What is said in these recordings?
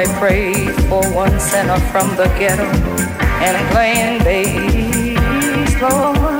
And help me pray for one sinner from the ghetto and playing bass, Lord.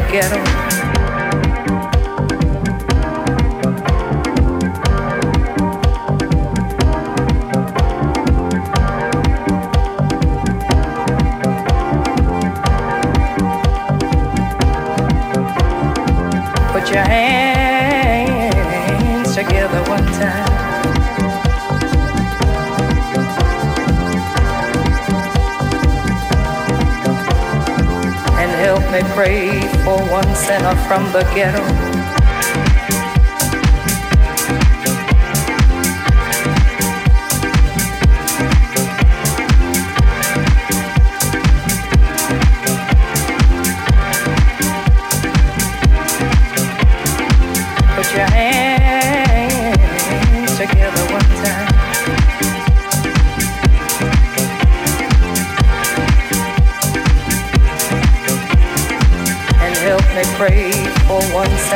From the ghetto. pray for one sinner from the ghetto.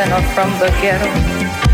From the ghetto.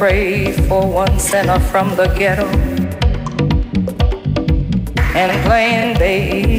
Pray for one sinner from the ghetto and playing bass,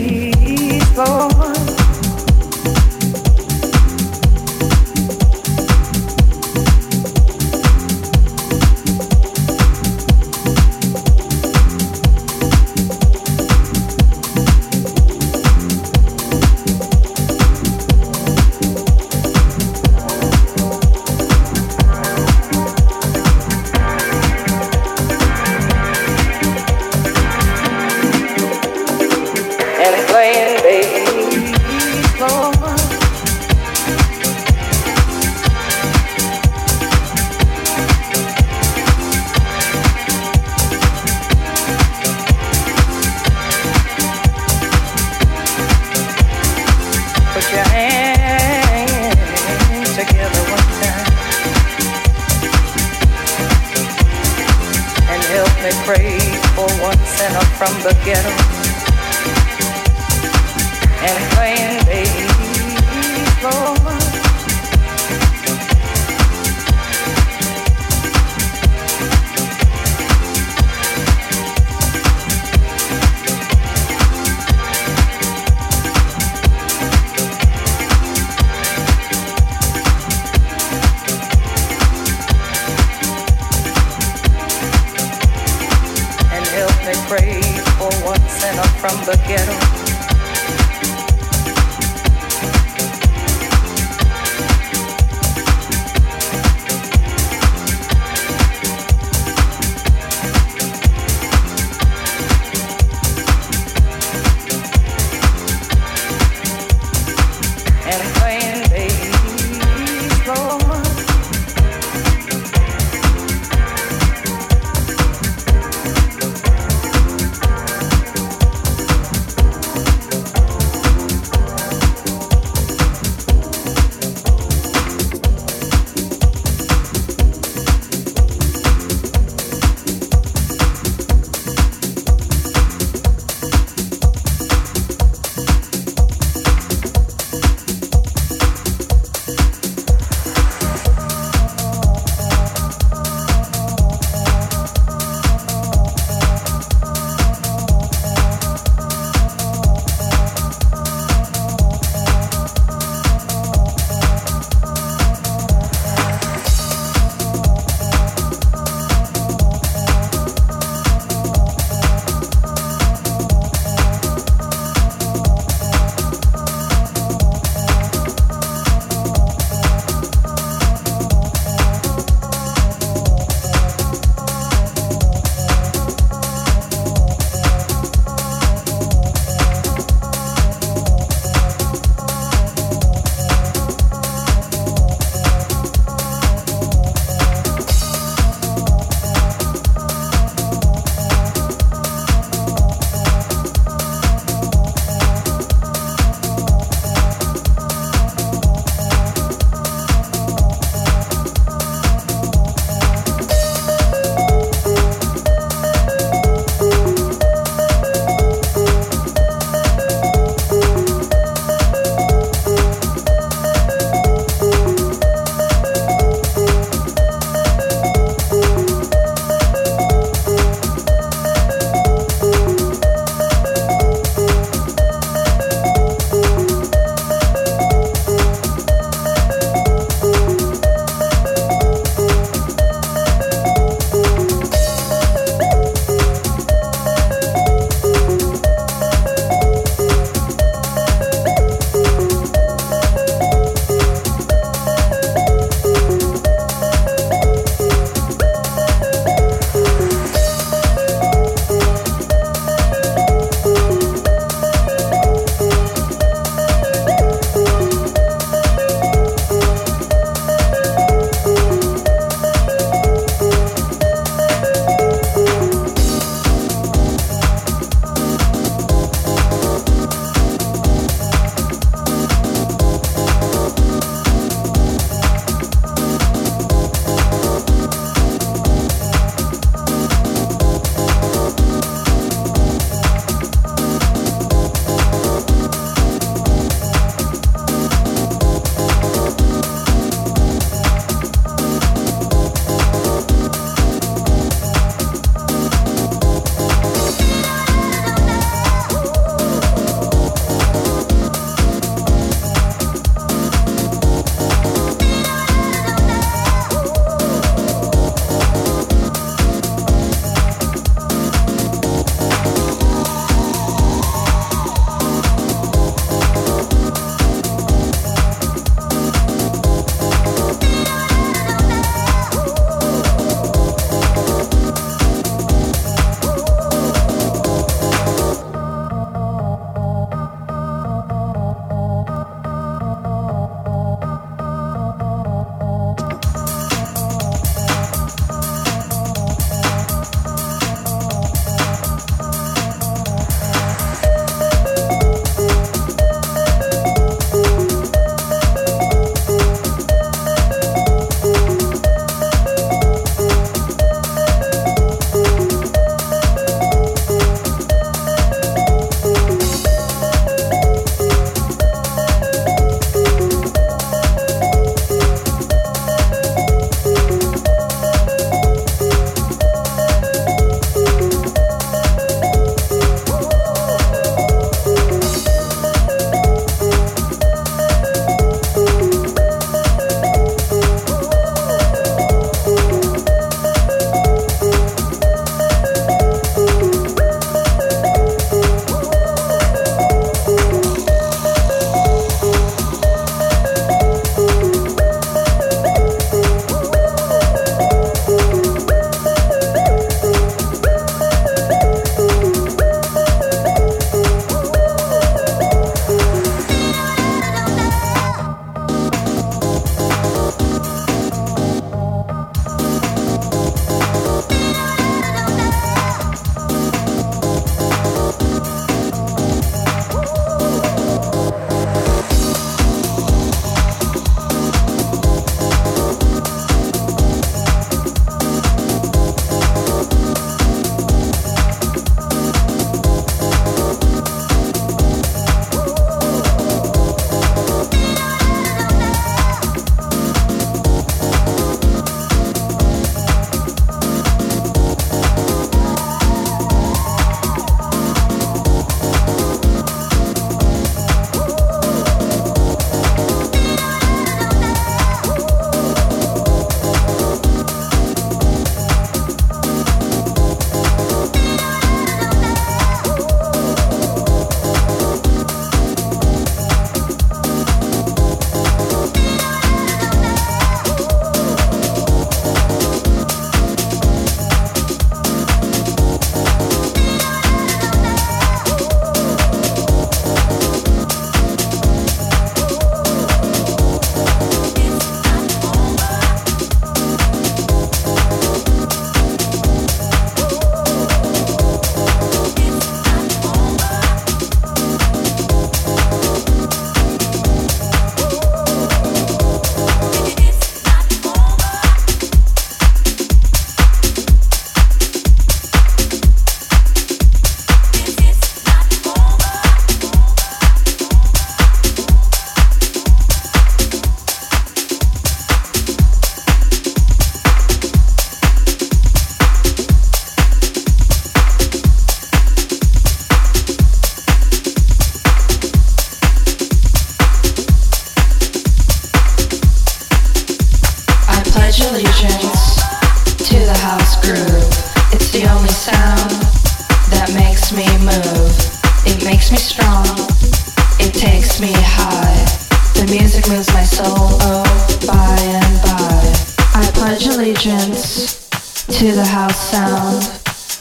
sound.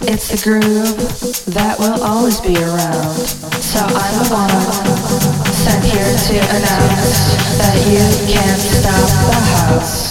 It's the groove that will always be around. So I'm the one sent here to announce that you can't stop the house.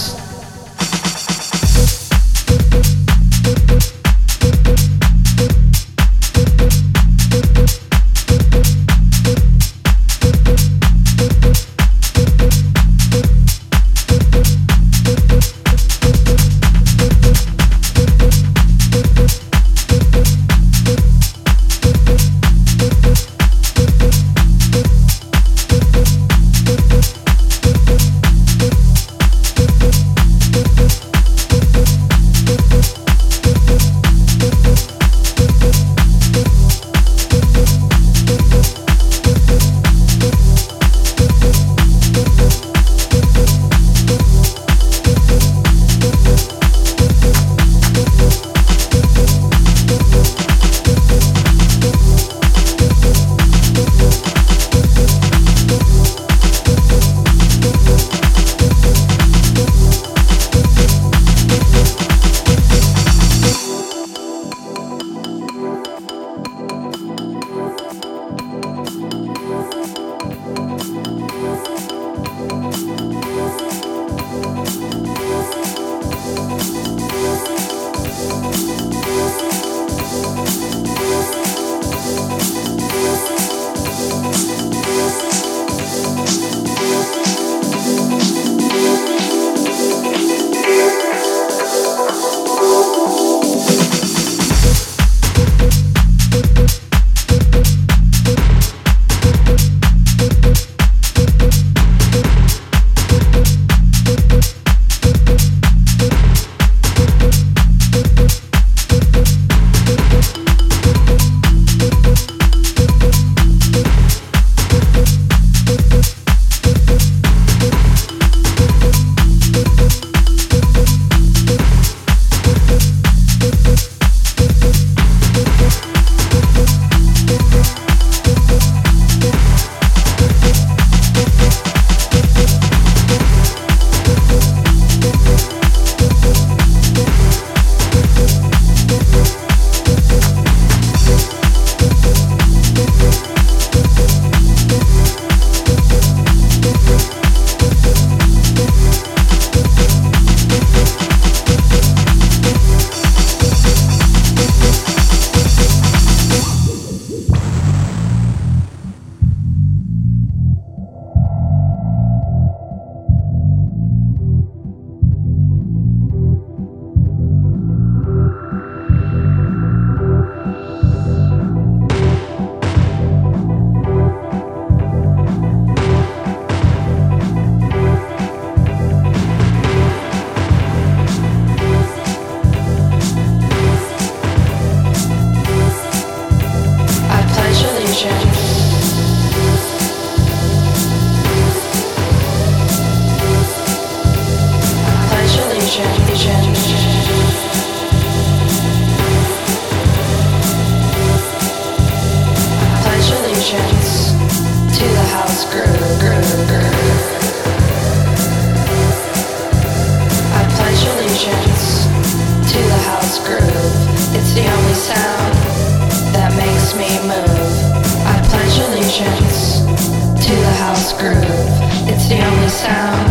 the only sound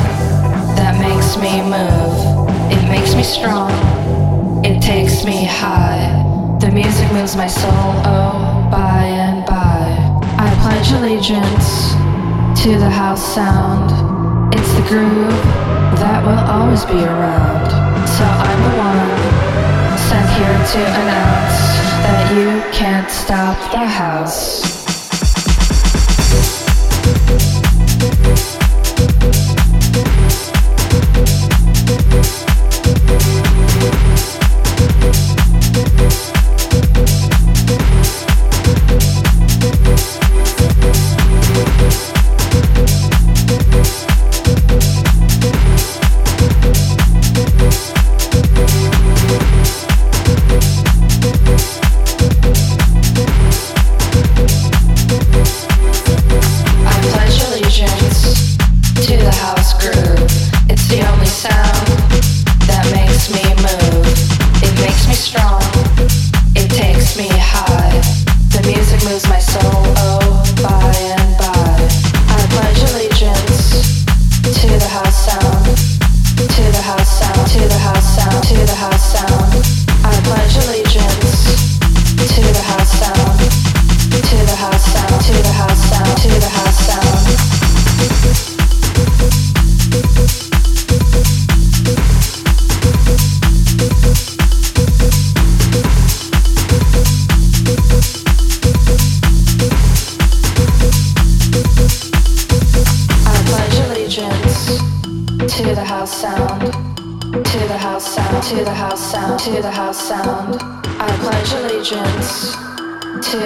that makes me move. It makes me strong. It takes me high. The music moves my soul. Oh, by and by. I pledge allegiance to the house sound. It's the groove that will always be around. So I'm the one sent here to announce that you can't stop the house.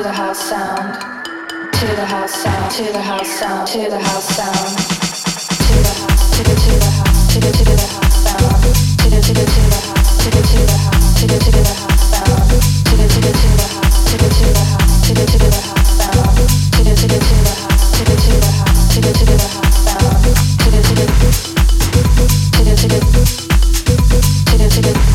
to the house sound, to the house sound, to the house sound, to the house sound, to the house, to the to the house, to the to the house sound, to the to the to the house, to the to the house, to the to the house sound, to the to the to the house, to the to the house, to the to the house sound, to the to the to the house, to the to the house, to the to the house sound, to the to the to the to the to the